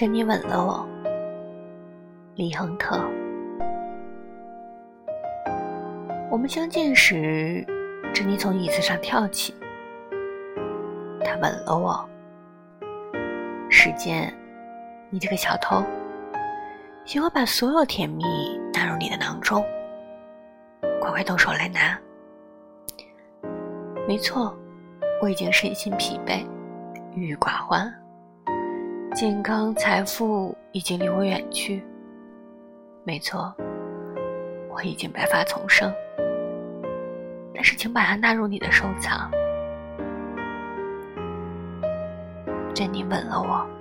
珍妮吻了我，李亨特。我们相见时，珍妮从椅子上跳起，她吻了我。时间，你这个小偷，喜欢把所有甜蜜纳入你的囊中。快快动手来拿！没错，我已经身心疲惫，郁郁寡欢，健康财富已经离我远去。没错，我已经白发丛生。但是，请把它纳入你的收藏。珍妮吻了我。